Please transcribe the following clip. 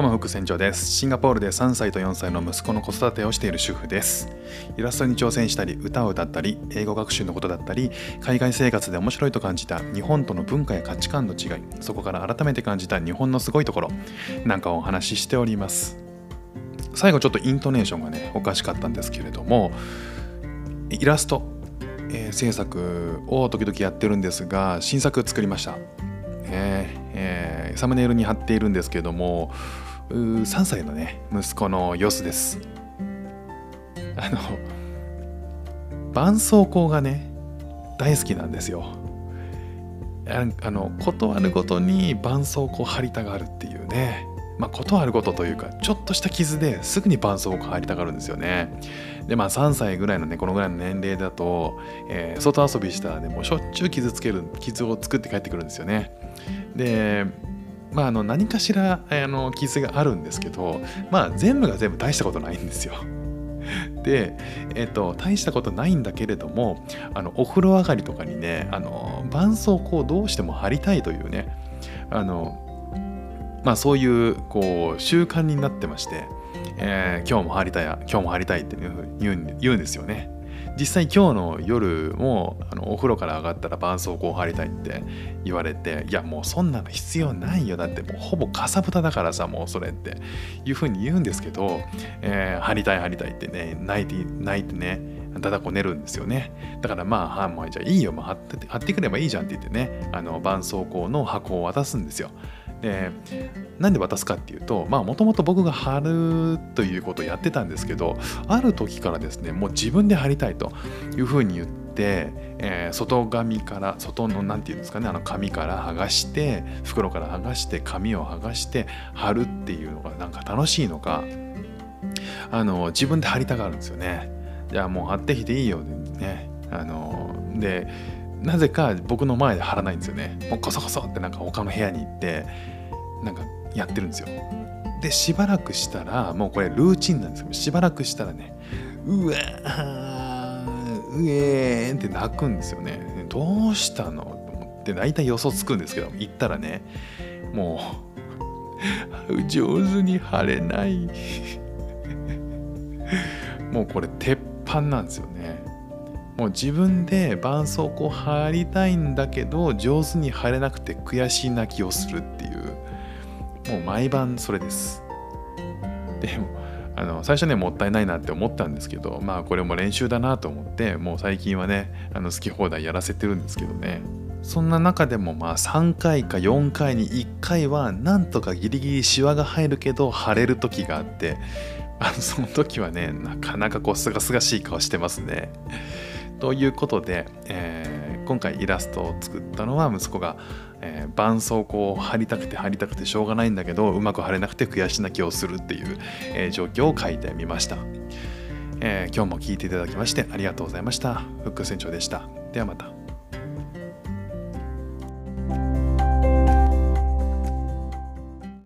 どうも副船長です。シンガポールで3歳と4歳の息子の子育てをしている主婦です。イラストに挑戦したり、歌を歌ったり、英語学習のことだったり、海外生活で面白いと感じた日本との文化や価値観の違い、そこから改めて感じた日本のすごいところなんかをお話ししております。最後ちょっとイントネーションがね、おかしかったんですけれども、イラスト、えー制作を時々やってるんですが、新作作りました。ねえーサムネイルに貼っているんですけども3歳のね息子の様子です。あの絆創膏がね大好きなんですよ。あのことあるごとに絆創膏貼りたがるっていうね。まあことあるごとというかちょっとした傷ですぐに絆創膏貼りたがるんですよね。でまあ3歳ぐらいのねこのぐらいの年齢だと、えー外遊びしたらねもうしょっちゅう傷つける傷を作って帰ってくるんですよね。でまあ、あの何かしらあの傷があるんですけど、まあ、全部が全部大したことないんですよ。で、えっと、大したことないんだけれどもあのお風呂上がりとかにねあの絆創膏をどうしても貼りたいというねあの、まあ、そういうこう習慣になってまして、えー今日も貼りたい今日も貼りたいって言うんですよね。実際今日の夜もあのお風呂から上がったら絆創膏を貼りたいって言われていやもうそんなの必要ないよ。だってもうほぼかさぶただからさもうそれっていうふうに言うんですけど、えー貼りたい貼りたいってね泣いて泣いてねだだこねるんですよね。だからまあ、はもうじゃあいいよもう貼って貼ってくればいいじゃんって言ってねあの絆創膏の箱を渡すんですよ。でなんで渡すかっていうとまあもともと僕が貼るということをやってたんですけどある時からですねもう自分で貼りたいというふうに言って、えー外紙から外の何て言うんですかねあの紙から剥がして袋から剥がして紙を剥がして貼るっていうのがなんか楽しいのかあの自分で貼りたがるんですよね。じゃあもう貼ってきていいよね。あのでなぜか僕の前で貼らないんですよね。もうコソコソってなんか他の部屋に行ってなんかやってるんですよ。でしばらくしたらもうこれルーチンなんですよ。しばらくしたらねうわーうえーんって泣くんですよね。どうしたの？と思って大体予想つくんですけど行ったらねもう上手に貼れない。もうこれ鉄板なんですよね。もう自分で絆創膏貼りたいんだけど上手に貼れなくて悔しい泣きをするっていう。もう毎晩それです。でもあの最初ねもったいないなって思ったんですけどまあこれも練習だなと思ってもう最近はねあの好き放題やらせてるんですけどね。そんな中でもまあ3回か4回に1回はなんとかギリギリシワが入るけど腫れる時があってあのその時はねなかなかこうすがすがしい顔してますね。ということで、えー今回イラストを作ったのは息子が、えー絆創膏を貼りたくて貼りたくてしょうがないんだけどうまく貼れなくて悔し泣きをするっていう、えー状況を書いてみました、え今日も聞いていただきましてありがとうございました。フック船長でした。ではまた。